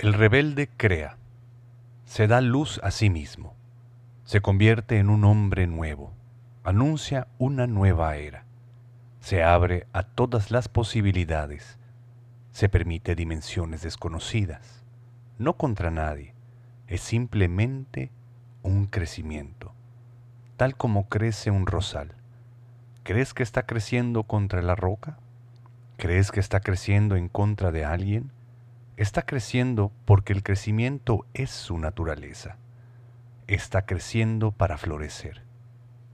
El rebelde crea, se da luz a sí mismo, se convierte en un hombre nuevo, anuncia una nueva era, se abre a todas las posibilidades, se permite dimensiones desconocidas, no contra nadie, es simplemente un crecimiento, tal como crece un rosal. ¿Crees que está creciendo contra la roca? ¿Crees que está creciendo en contra de alguien? Está creciendo porque el crecimiento es su naturaleza. Está creciendo para florecer,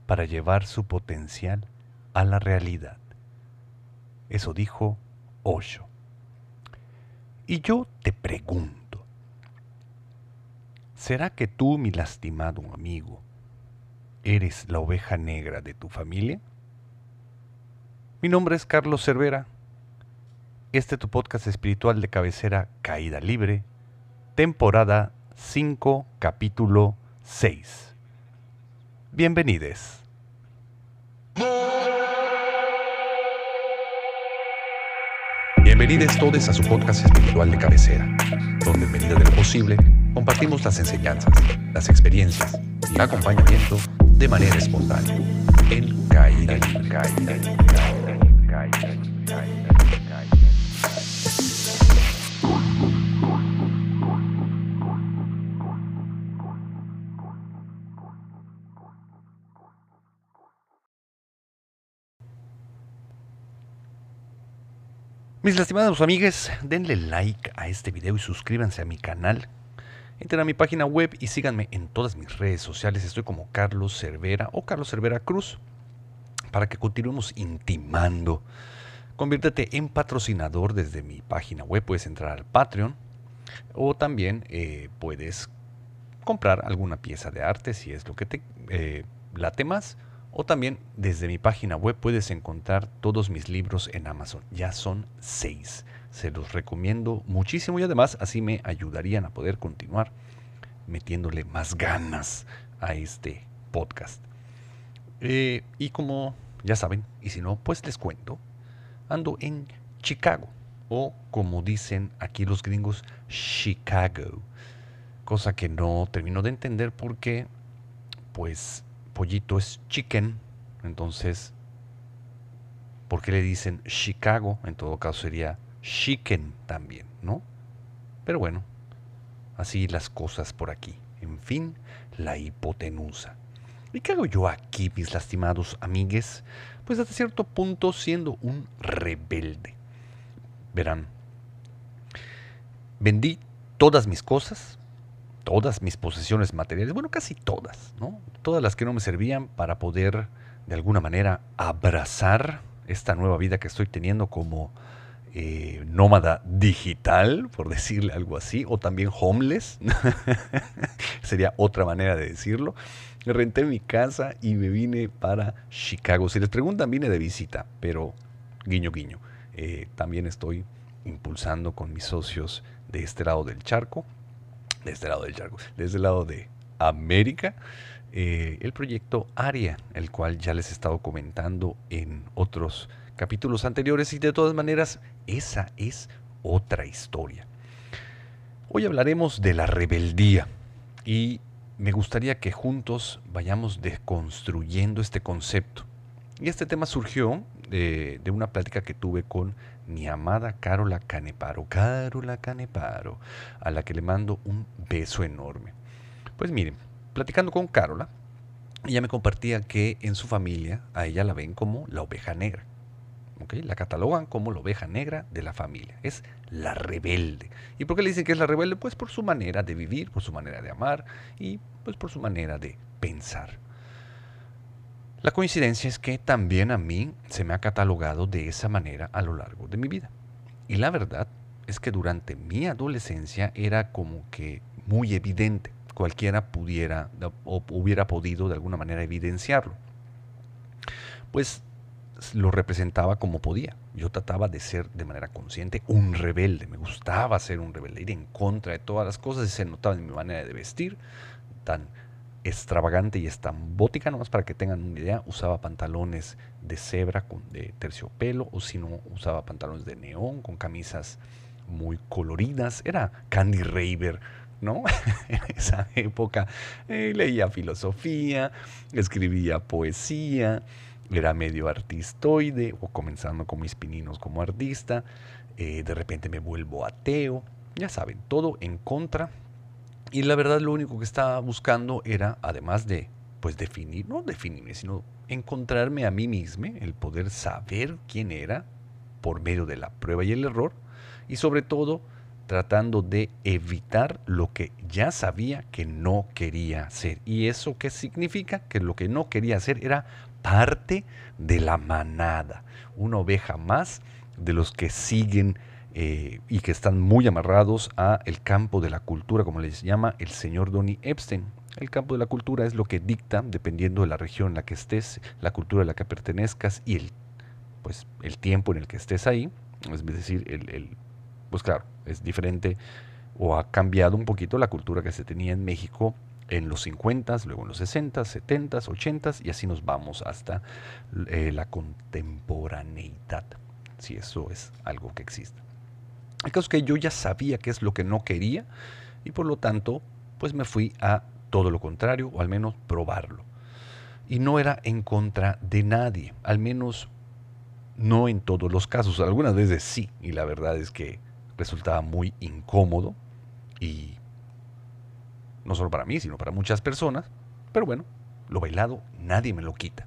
para llevar su potencial a la realidad. Eso dijo Osho. Y yo te pregunto, ¿será que tú, mi lastimado amigo, eres la oveja negra de tu familia? Mi nombre es Carlos Cervera. Este es tu podcast espiritual de cabecera Caída Libre, temporada 5, capítulo 6. Bienvenides. Bienvenidos todos a su podcast espiritual de cabecera, donde en medida de lo posible compartimos las enseñanzas, las experiencias y el acompañamiento de manera espontánea en. Caída Libre. Mis lastimados amigues, denle like a este video y suscríbanse a mi canal. Entren a mi página web y síganme en todas mis redes sociales. Estoy como Carlos Cervera o Carlos Cervera Cruz para que continuemos intimando. Conviértete en patrocinador desde mi página web. Puedes entrar al Patreon o también eh, puedes comprar alguna pieza de arte si es lo que te eh, late más o también desde mi página web puedes encontrar todos mis libros en Amazon. Ya son seis. Se los recomiendo muchísimo y además así me ayudarían a poder continuar metiéndole más ganas a este podcast. Eh, y como ya saben, y si no, pues les cuento, ando en Chicago, o como dicen aquí los gringos, Chicago. Cosa que no termino de entender porque, pues, pollito es chicken, entonces, ¿por qué le dicen Chicago? En todo caso sería chicken también, ¿no? Pero bueno, así las cosas por aquí. En fin, la hipotenusa. ¿Y qué hago yo aquí, mis lastimados amigues? Pues hasta cierto punto siendo un rebelde. Verán, vendí todas mis cosas, todas mis posesiones materiales, bueno, casi todas, ¿no? Todas las que no me servían para poder de alguna manera abrazar esta nueva vida que estoy teniendo como eh, nómada digital, por decirle algo así, o también homeless, sería otra manera de decirlo. Renté mi casa y me vine para Chicago. Si les preguntan, vine de visita, pero guiño, guiño. Eh, también estoy impulsando con mis socios de este lado del charco de este lado del charco, de este lado de América, eh, el proyecto ARIA, el cual ya les he estado comentando en otros capítulos anteriores y de todas maneras esa es otra historia. Hoy hablaremos de la rebeldía y me gustaría que juntos vayamos deconstruyendo este concepto. Y este tema surgió de, de una plática que tuve con mi amada Carola Caneparo, Carola Caneparo, a la que le mando un beso enorme. Pues miren, platicando con Carola, ella me compartía que en su familia a ella la ven como la oveja negra. ¿okay? La catalogan como la oveja negra de la familia. Es la rebelde. ¿Y por qué le dicen que es la rebelde? Pues por su manera de vivir, por su manera de amar y pues por su manera de pensar. La coincidencia es que también a mí se me ha catalogado de esa manera a lo largo de mi vida. Y la verdad es que durante mi adolescencia era como que muy evidente. Cualquiera pudiera o hubiera podido de alguna manera evidenciarlo. Pues lo representaba como podía. Yo trataba de ser de manera consciente un rebelde. Me gustaba ser un rebelde, ir en contra de todas las cosas y se notaba en mi manera de vestir, tan extravagante y estambótica, nomás para que tengan una idea, usaba pantalones de cebra con, de terciopelo o si no usaba pantalones de neón con camisas muy coloridas. Era Candy Raver, ¿no? en esa época eh, leía filosofía, escribía poesía, era medio artistoide o comenzando con mis pininos como artista. Eh, de repente me vuelvo ateo. Ya saben, todo en contra. Y la verdad lo único que estaba buscando era, además de, pues definir, no definirme, sino encontrarme a mí mismo, el poder saber quién era por medio de la prueba y el error. Y sobre todo, tratando de evitar lo que ya sabía que no quería hacer. ¿Y eso qué significa? Que lo que no quería hacer era parte de la manada, una oveja más de los que siguen eh, y que están muy amarrados a el campo de la cultura, como les llama el señor Donny Epstein. El campo de la cultura es lo que dicta, dependiendo de la región en la que estés, la cultura a la que pertenezcas y el, pues, el tiempo en el que estés ahí. Es decir, el pues claro, es diferente o ha cambiado un poquito la cultura que se tenía en México en los 50, luego en los 60, 70, 80 y así nos vamos hasta eh, la contemporaneidad, si eso es algo que existe. El caso es que yo ya sabía qué es lo que no quería y por lo tanto pues me fui a todo lo contrario o al menos probarlo. Y no era en contra de nadie, al menos no en todos los casos, algunas veces sí, y la verdad es que resultaba muy incómodo y no solo para mí, sino para muchas personas, pero bueno, lo bailado nadie me lo quita.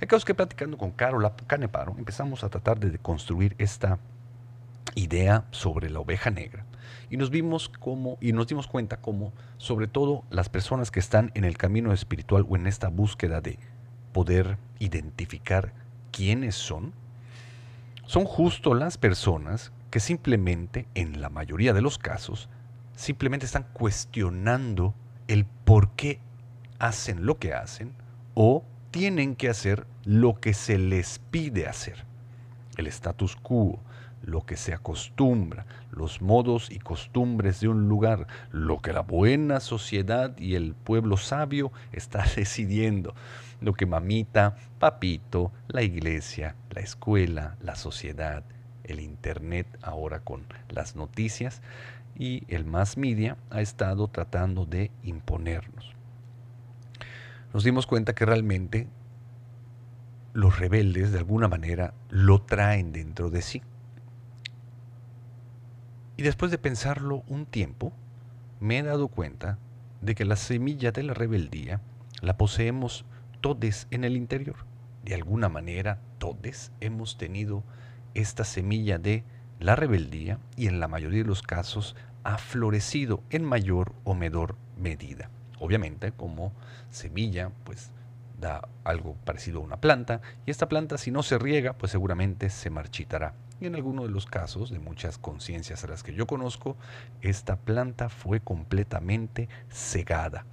El caso es que platicando con Carola Caneparo empezamos a tratar de construir esta idea sobre la oveja negra y nos vimos como y nos dimos cuenta como sobre todo las personas que están en el camino espiritual o en esta búsqueda de poder identificar quiénes son son justo las personas que simplemente, en la mayoría de los casos, simplemente están cuestionando el por qué hacen lo que hacen o tienen que hacer lo que se les pide hacer. El status quo, lo que se acostumbra, los modos y costumbres de un lugar, lo que la buena sociedad y el pueblo sabio está decidiendo, lo que mamita, papito, la iglesia, la escuela, la sociedad, el Internet ahora con las noticias y el mass media ha estado tratando de imponernos. Nos dimos cuenta que realmente los rebeldes de alguna manera lo traen dentro de sí. Y después de pensarlo un tiempo, me he dado cuenta de que la semilla de la rebeldía la poseemos todos en el interior. De alguna manera, todos hemos tenido esta semilla de la rebeldía y en la mayoría de los casos ha florecido en mayor o menor medida. Obviamente como semilla pues da algo parecido a una planta y esta planta si no se riega pues seguramente se marchitará. Y en alguno de los casos de muchas conciencias a las que yo conozco, esta planta fue completamente cegada,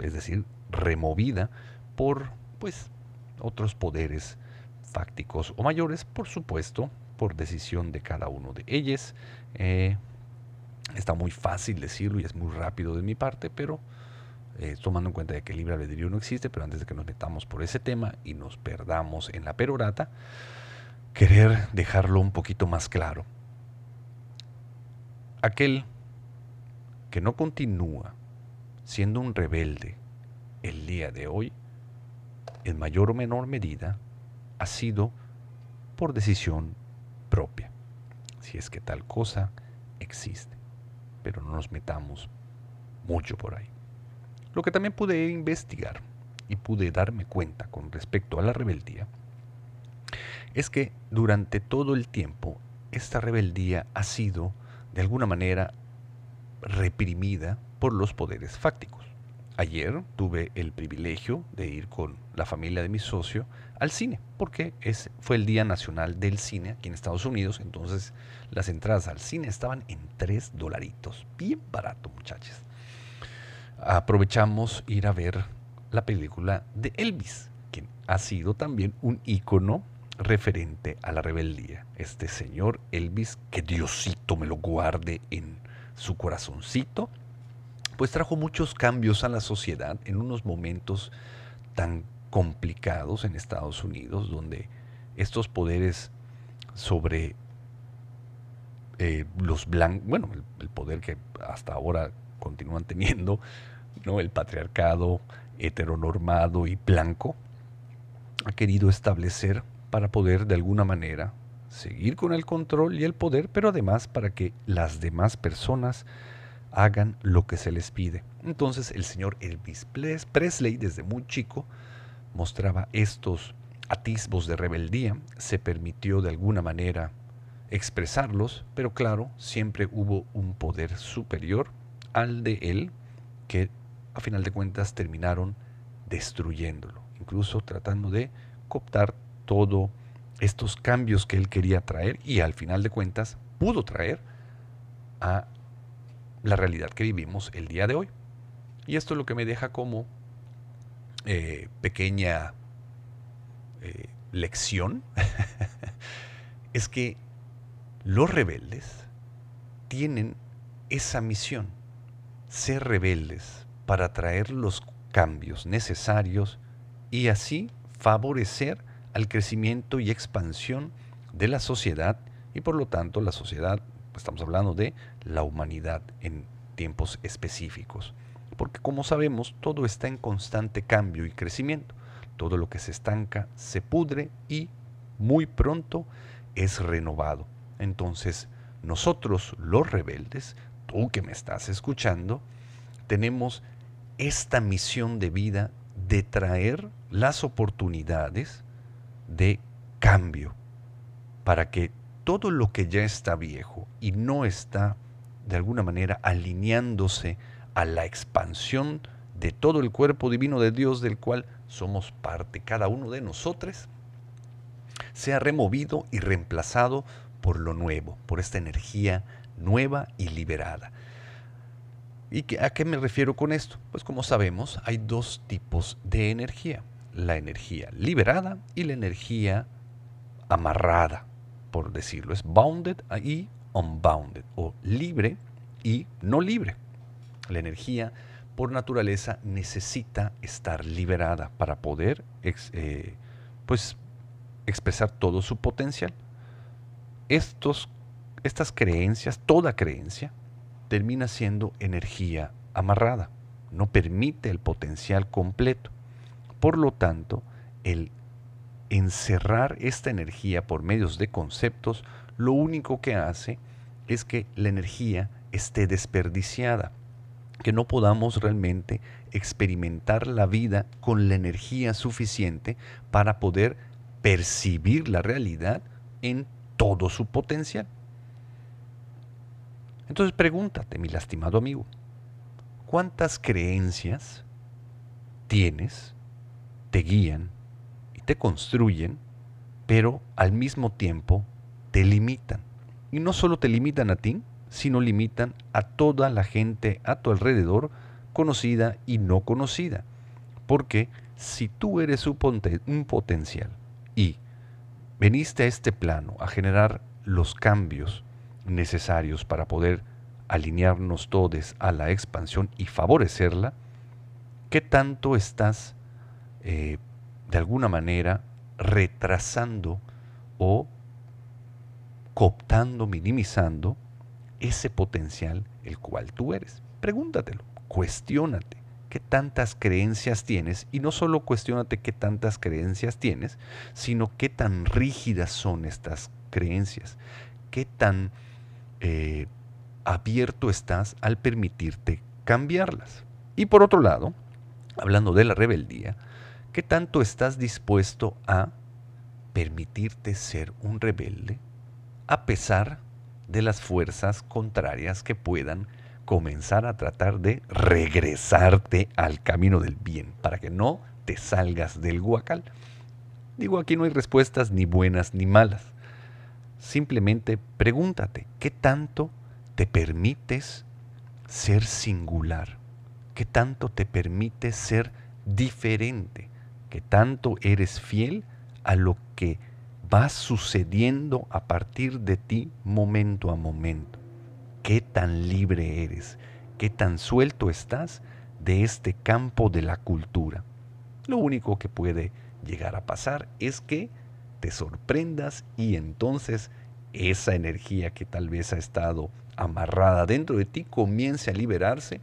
es decir, removida por pues otros poderes fácticos o mayores, por supuesto, por decisión de cada uno de ellos. Eh, está muy fácil decirlo y es muy rápido de mi parte, pero eh, tomando en cuenta de que el libre albedrío no existe, pero antes de que nos metamos por ese tema y nos perdamos en la perorata, querer dejarlo un poquito más claro. Aquel que no continúa siendo un rebelde el día de hoy, en mayor o menor medida, ha sido por decisión propia, si es que tal cosa existe. Pero no nos metamos mucho por ahí. Lo que también pude investigar y pude darme cuenta con respecto a la rebeldía es que durante todo el tiempo esta rebeldía ha sido de alguna manera reprimida por los poderes fácticos. Ayer tuve el privilegio de ir con la familia de mi socio al cine, porque fue el Día Nacional del Cine aquí en Estados Unidos, entonces las entradas al cine estaban en 3 dolaritos, bien barato muchachos. Aprovechamos ir a ver la película de Elvis, quien ha sido también un ícono referente a la rebeldía. Este señor Elvis, que Diosito me lo guarde en su corazoncito, pues trajo muchos cambios a la sociedad en unos momentos tan complicados en Estados Unidos, donde estos poderes sobre eh, los blancos, bueno, el, poder que hasta ahora continúan teniendo, ¿no? el patriarcado heteronormado y blanco, ha querido establecer para poder de alguna manera seguir con el control y el poder, pero además para que las demás personas hagan lo que se les pide. Entonces el señor Elvis Presley desde muy chico mostraba estos atisbos de rebeldía, se permitió de alguna manera expresarlos, pero claro, siempre hubo un poder superior al de él que a final de cuentas terminaron destruyéndolo, incluso tratando de cooptar todos estos cambios que él quería traer y al final de cuentas pudo traer a la realidad que vivimos el día de hoy. Y esto es lo que me deja como eh, pequeña eh, lección, es que los rebeldes tienen esa misión, ser rebeldes para traer los cambios necesarios y así favorecer al crecimiento y expansión de la sociedad y por lo tanto la sociedad, estamos hablando de la humanidad en tiempos específicos. Porque como sabemos, todo está en constante cambio y crecimiento. Todo lo que se estanca se pudre y muy pronto es renovado. Entonces, nosotros los rebeldes, tú que me estás escuchando, tenemos esta misión de vida de traer las oportunidades de cambio para que todo lo que ya está viejo y no está de alguna manera alineándose a la expansión de todo el cuerpo divino de Dios del cual somos parte, cada uno de nosotros, sea removido y reemplazado por lo nuevo, por esta energía nueva y liberada. ¿Y a qué me refiero con esto? Pues como sabemos, hay dos tipos de energía, la energía liberada y la energía amarrada, por decirlo, es bounded y unbounded, o libre y no libre. La energía por naturaleza necesita estar liberada para poder eh, pues, expresar todo su potencial. Estos, estas creencias, toda creencia, termina siendo energía amarrada, no permite el potencial completo. Por lo tanto, el encerrar esta energía por medios de conceptos, lo único que hace es que la energía esté desperdiciada que no podamos realmente experimentar la vida con la energía suficiente para poder percibir la realidad en todo su potencial. Entonces pregúntate, mi lastimado amigo, ¿cuántas creencias tienes, te guían y te construyen, pero al mismo tiempo te limitan? Y no solo te limitan a ti, sino limitan a toda la gente a tu alrededor, conocida y no conocida. Porque si tú eres un, potencial y veniste a este plano a generar los cambios necesarios para poder alinearnos todos a la expansión y favorecerla, ¿qué tanto estás eh, de alguna manera retrasando o cooptando, minimizando ese potencial el cual tú eres. Pregúntatelo, cuestiónate qué tantas creencias tienes y no solo cuestiónate qué tantas creencias tienes, sino qué tan rígidas son estas creencias, qué tan eh, abierto estás al permitirte cambiarlas. Y por otro lado, hablando de la rebeldía, ¿qué tanto estás dispuesto a permitirte ser un rebelde a pesar de las fuerzas contrarias que puedan comenzar a tratar de regresarte al camino del bien, para que no te salgas del guacal. Digo, aquí no hay respuestas ni buenas ni malas. Simplemente pregúntate, ¿qué tanto te permites ser singular? ¿Qué tanto te permites ser diferente? ¿Qué tanto eres fiel a lo que va sucediendo a partir de ti momento a momento. Qué tan libre eres, qué tan suelto estás de este campo de la cultura. Lo único que puede llegar a pasar es que te sorprendas y entonces esa energía que tal vez ha estado amarrada dentro de ti comience a liberarse,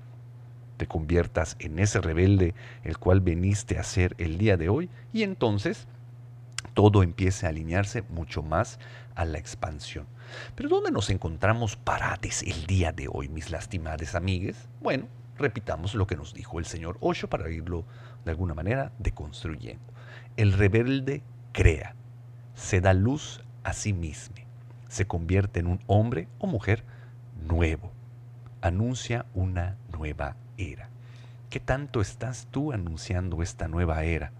te conviertas en ese rebelde el cual veniste a ser el día de hoy y entonces todo empiece a alinearse mucho más a la expansión. Pero ¿dónde nos encontramos parados el día de hoy, mis lastimadas amigues? Bueno, repitamos lo que nos dijo el señor Osho para irlo de alguna manera deconstruyendo. El rebelde crea, se da luz a sí mismo, se convierte en un hombre o mujer nuevo, anuncia una nueva era. ¿Qué tanto estás tú anunciando esta nueva era?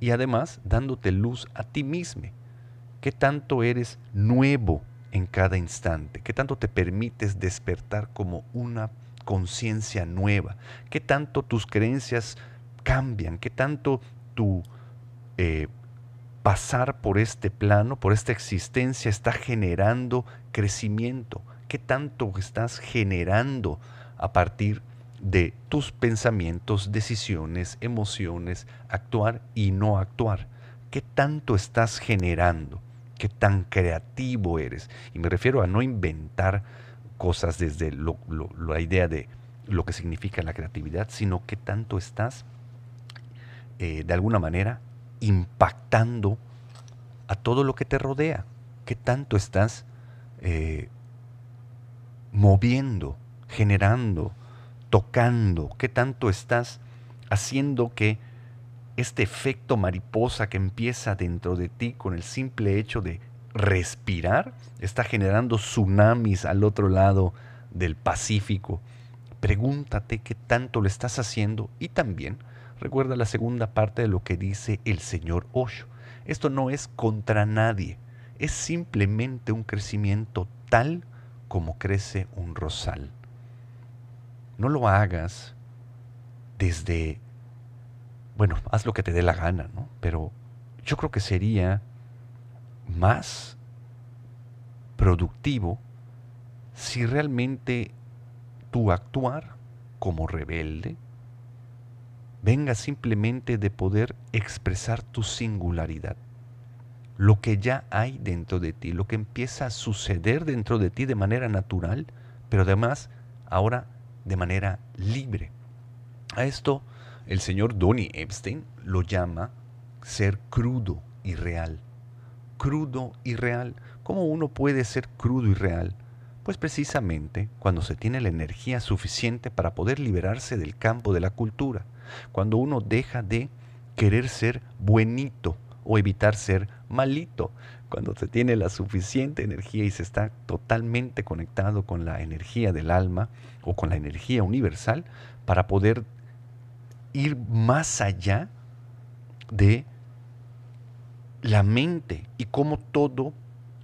Y además dándote luz a ti mismo. ¿Qué tanto eres nuevo en cada instante? ¿Qué tanto te permites despertar como una conciencia nueva? ¿Qué tanto tus creencias cambian? ¿Qué tanto tu eh, pasar por este plano, por esta existencia, está generando crecimiento? ¿Qué tanto estás generando a partir de tus pensamientos, decisiones, emociones, actuar y no actuar? ¿Qué tanto estás generando? ¿Qué tan creativo eres? Y me refiero a no inventar cosas desde la idea de lo que significa la creatividad, sino qué tanto estás eh, de alguna manera impactando a todo lo que te rodea, qué tanto estás eh, moviendo, generando, tocando, qué tanto estás haciendo que este efecto mariposa que empieza dentro de ti con el simple hecho de respirar está generando tsunamis al otro lado del Pacífico. Pregúntate qué tanto lo estás haciendo y también recuerda la segunda parte de lo que dice el señor Osho. Esto no es contra nadie, es simplemente un crecimiento tal como crece un rosal. No lo hagas desde, bueno, haz lo que te dé la gana, ¿no? Pero yo creo que sería más productivo si realmente tu actuar como rebelde venga simplemente de poder expresar tu singularidad lo que ya hay dentro de ti, lo que empieza a suceder dentro de ti de manera natural, pero además ahora de manera libre. A esto el señor Donny Epstein lo llama ser crudo y real. Crudo y real. ¿Cómo uno puede ser crudo y real? Pues precisamente cuando se tiene la energía suficiente para poder liberarse del campo de la cultura, cuando uno deja de querer ser buenito, o evitar ser malito. Cuando se tiene la suficiente energía y se está totalmente conectado con la energía del alma o con la energía universal para poder ir más allá de la mente y cómo todo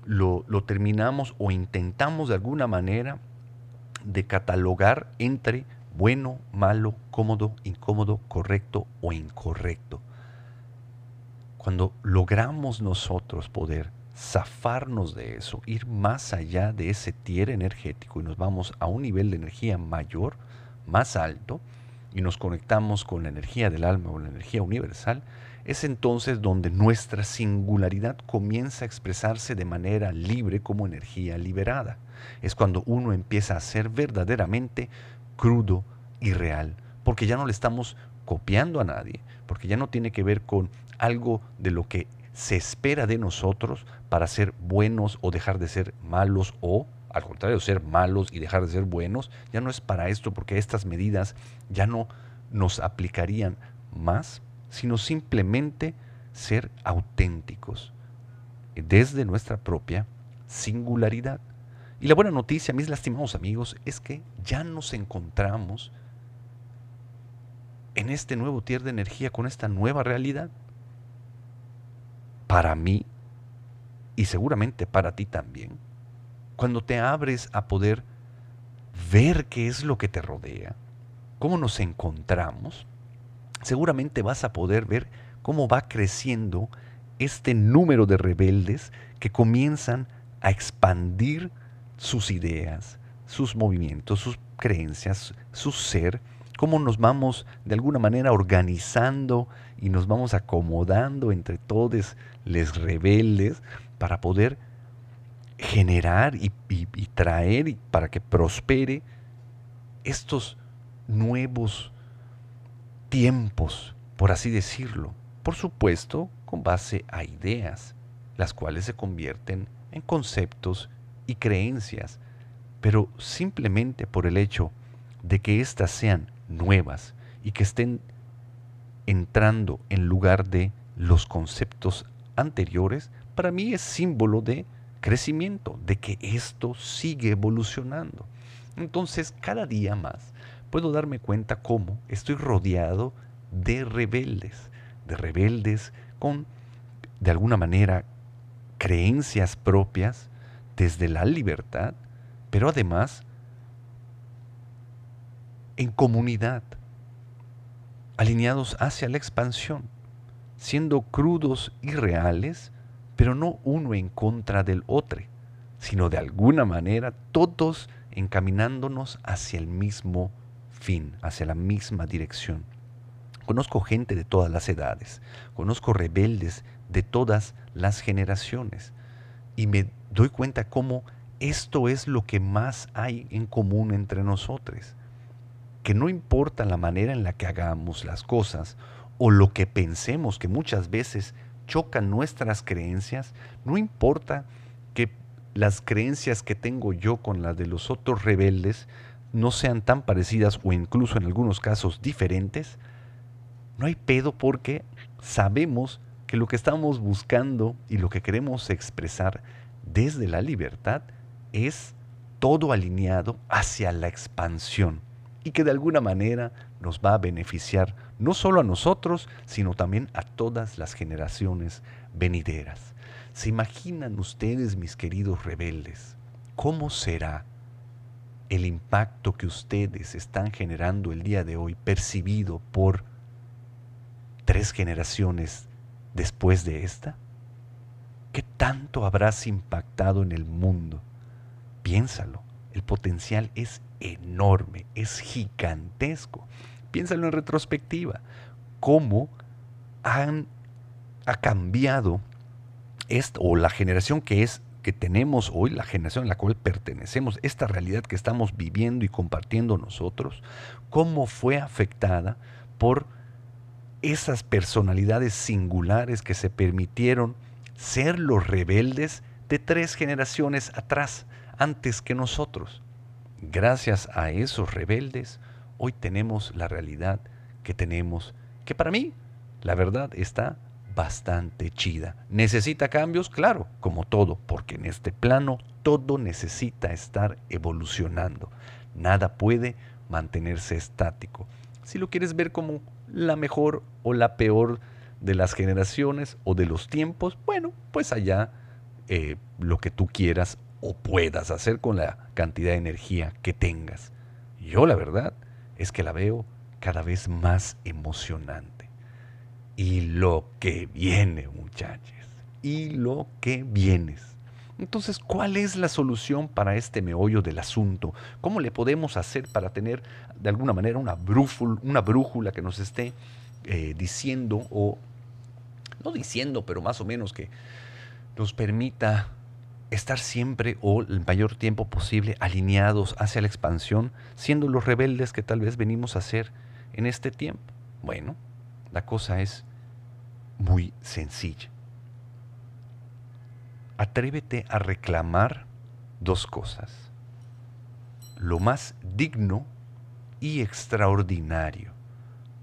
lo, lo, terminamos o intentamos de alguna manera de catalogar entre bueno, malo, cómodo, incómodo, correcto o incorrecto. Cuando logramos nosotros poder zafarnos de eso, ir más allá de ese tier energético y nos vamos a un nivel de energía mayor, más alto, y nos conectamos con la energía del alma o la energía universal, es entonces donde nuestra singularidad comienza a expresarse de manera libre como energía liberada. Es cuando uno empieza a ser verdaderamente crudo y real, porque ya no le estamos copiando a nadie, porque ya no tiene que ver con algo de lo que se espera de nosotros para ser buenos o dejar de ser malos o al contrario, ser malos y dejar de ser buenos, ya no es para esto porque estas medidas ya no nos aplicarían más, sino simplemente ser auténticos desde nuestra propia singularidad. Y la buena noticia, mis lastimados amigos, es que ya nos encontramos en este nuevo tier de energía con esta nueva realidad para mí y seguramente para ti también, cuando te abres a poder ver qué es lo que te rodea, cómo nos encontramos, seguramente vas a poder ver cómo va creciendo este número de rebeldes que comienzan a expandir sus ideas, sus movimientos, sus creencias, su ser, cómo nos vamos de alguna manera organizando y nos vamos acomodando entre todos les rebeldes para poder generar y, traer para que prospere estos nuevos tiempos, por así decirlo. Por supuesto, con base a ideas, las cuales se convierten en conceptos y creencias, pero simplemente por el hecho de que éstas sean nuevas y que estén entrando en lugar de los conceptos anteriores, para mí es símbolo de crecimiento, de que esto sigue evolucionando. Entonces, cada día más puedo darme cuenta cómo estoy rodeado de rebeldes, de rebeldes con, de alguna manera, creencias propias desde la libertad, pero además en comunidad, alineados hacia la expansión, siendo crudos y reales, pero no uno en contra del otro, sino de alguna manera todos encaminándonos hacia el mismo fin, hacia la misma dirección. Conozco gente de todas las edades, conozco rebeldes de todas las generaciones y me doy cuenta cómo esto es lo que más hay en común entre nosotros, que no importa la manera en la que hagamos las cosas o lo que pensemos que muchas veces chocan nuestras creencias, no importa que las creencias que tengo yo con las de los otros rebeldes no sean tan parecidas o incluso en algunos casos diferentes, no hay pedo porque sabemos que lo que estamos buscando y lo que queremos expresar desde la libertad es todo alineado hacia la expansión y que de alguna manera nos va a beneficiar no solo a nosotros, sino también a todas las generaciones venideras. ¿Se imaginan ustedes, mis queridos rebeldes, cómo será el impacto que ustedes están generando el día de hoy percibido por tres generaciones después de esta? ¿Qué tanto habrás impactado en el mundo? Piénsalo, el potencial es enorme, es gigantesco. Piénsalo en retrospectiva, cómo han, ha cambiado esto, o la generación que es que tenemos hoy, la generación a la cual pertenecemos, esta realidad que estamos viviendo y compartiendo nosotros, cómo fue afectada por esas personalidades singulares que se permitieron ser los rebeldes de tres generaciones atrás, antes que nosotros. Gracias a esos rebeldes, hoy tenemos la realidad que tenemos, que para mí, la verdad, está bastante chida. ¿Necesita cambios? Claro, como todo, porque en este plano todo necesita estar evolucionando. Nada puede mantenerse estático. Si lo quieres ver como la mejor o la peor de las generaciones o de los tiempos, bueno, pues allá eh, lo que tú quieras o puedas hacer con la cantidad de energía que tengas. Yo la verdad es que la veo cada vez más emocionante. Y lo que viene, muchachos, y lo que vienes. Entonces, ¿cuál es la solución para este meollo del asunto? ¿Cómo le podemos hacer para tener de alguna manera una brújula, que nos esté eh, diciendo, o no diciendo, pero más o menos que nos permita estar siempre o el mayor tiempo posible alineados hacia la expansión, siendo los rebeldes que tal vez venimos a ser en este tiempo? Bueno, la cosa es muy sencilla atrévete a reclamar dos cosas. Lo más digno y extraordinario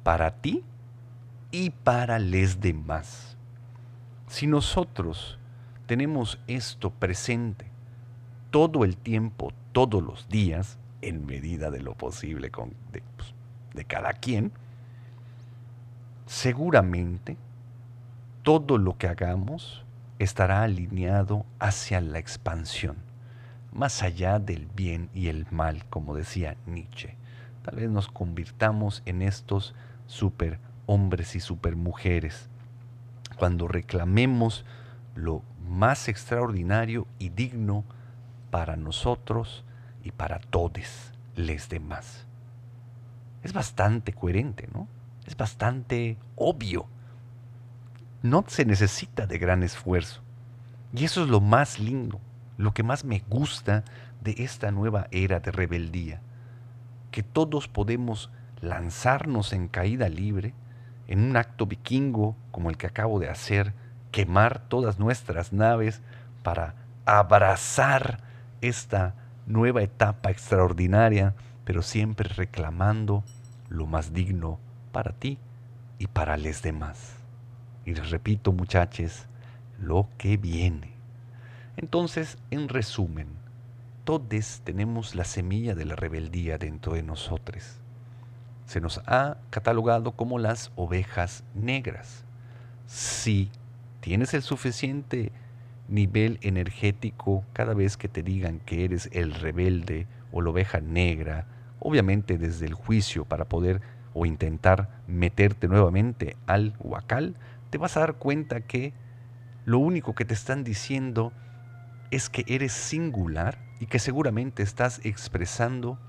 para ti y para los demás. Si nosotros tenemos esto presente todo el tiempo, todos los días, en medida de lo posible con, de, pues, de cada quien, seguramente todo lo que hagamos estará alineado hacia la expansión, más allá del bien y el mal, como decía Nietzsche. Tal vez nos convirtamos en estos super hombres y super mujeres cuando reclamemos lo más extraordinario y digno para nosotros y para todos les demás. Es bastante coherente, ¿no? Es bastante obvio no se necesita de gran esfuerzo. Y eso es lo más lindo, lo que más me gusta de esta nueva era de rebeldía, que todos podemos lanzarnos en caída libre, en un acto vikingo como el que acabo de hacer, quemar todas nuestras naves para abrazar esta nueva etapa extraordinaria, pero siempre reclamando lo más digno para ti y para los demás. Y les repito, muchachos, lo que viene. Entonces, en resumen, todos tenemos la semilla de la rebeldía dentro de nosotros. Se nos ha catalogado como las ovejas negras. Si tienes el suficiente nivel energético cada vez que te digan que eres el rebelde o la oveja negra, obviamente desde el juicio para poder o intentar meterte nuevamente al huacal, te vas a dar cuenta que lo único que te están diciendo es que eres singular y que seguramente estás expresando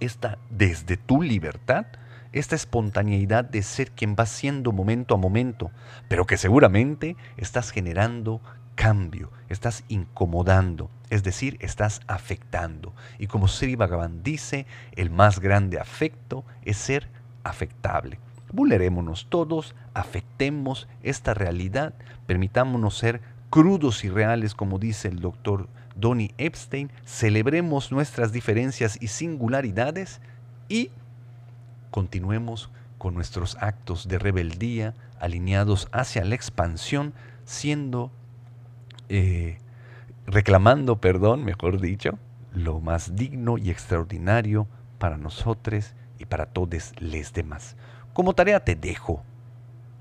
esta desde tu libertad, esta espontaneidad de ser quien va siendo momento a momento, pero que seguramente estás generando cambio, estás incomodando, es decir, estás afectando. Y como Sri Bhagavan dice, el más grande afecto es ser afectable. Vulnerémonos todos, afectemos esta realidad, permitámonos ser crudos y reales, como dice el doctor Donny Epstein, celebremos nuestras diferencias y singularidades y continuemos con nuestros actos de rebeldía alineados hacia la expansión, siendo eh, reclamando perdón, mejor dicho, lo más digno y extraordinario para nosotros y para todos los demás. Como tarea te dejo,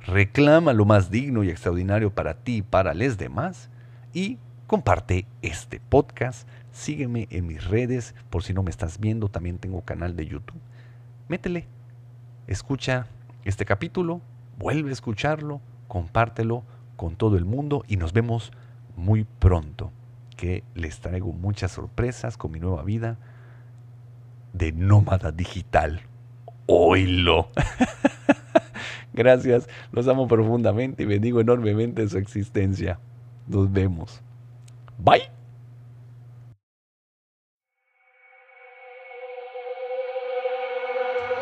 reclama lo más digno y extraordinario para ti y para los demás y comparte este podcast. Sígueme en mis redes, por si no me estás viendo, también tengo canal de YouTube. Métele, escucha este capítulo, vuelve a escucharlo, compártelo con todo el mundo y nos vemos muy pronto, que les traigo muchas sorpresas con mi nueva vida de nómada digital. Oilo. Gracias, los amo profundamente y bendigo enormemente su existencia. Nos vemos. Bye.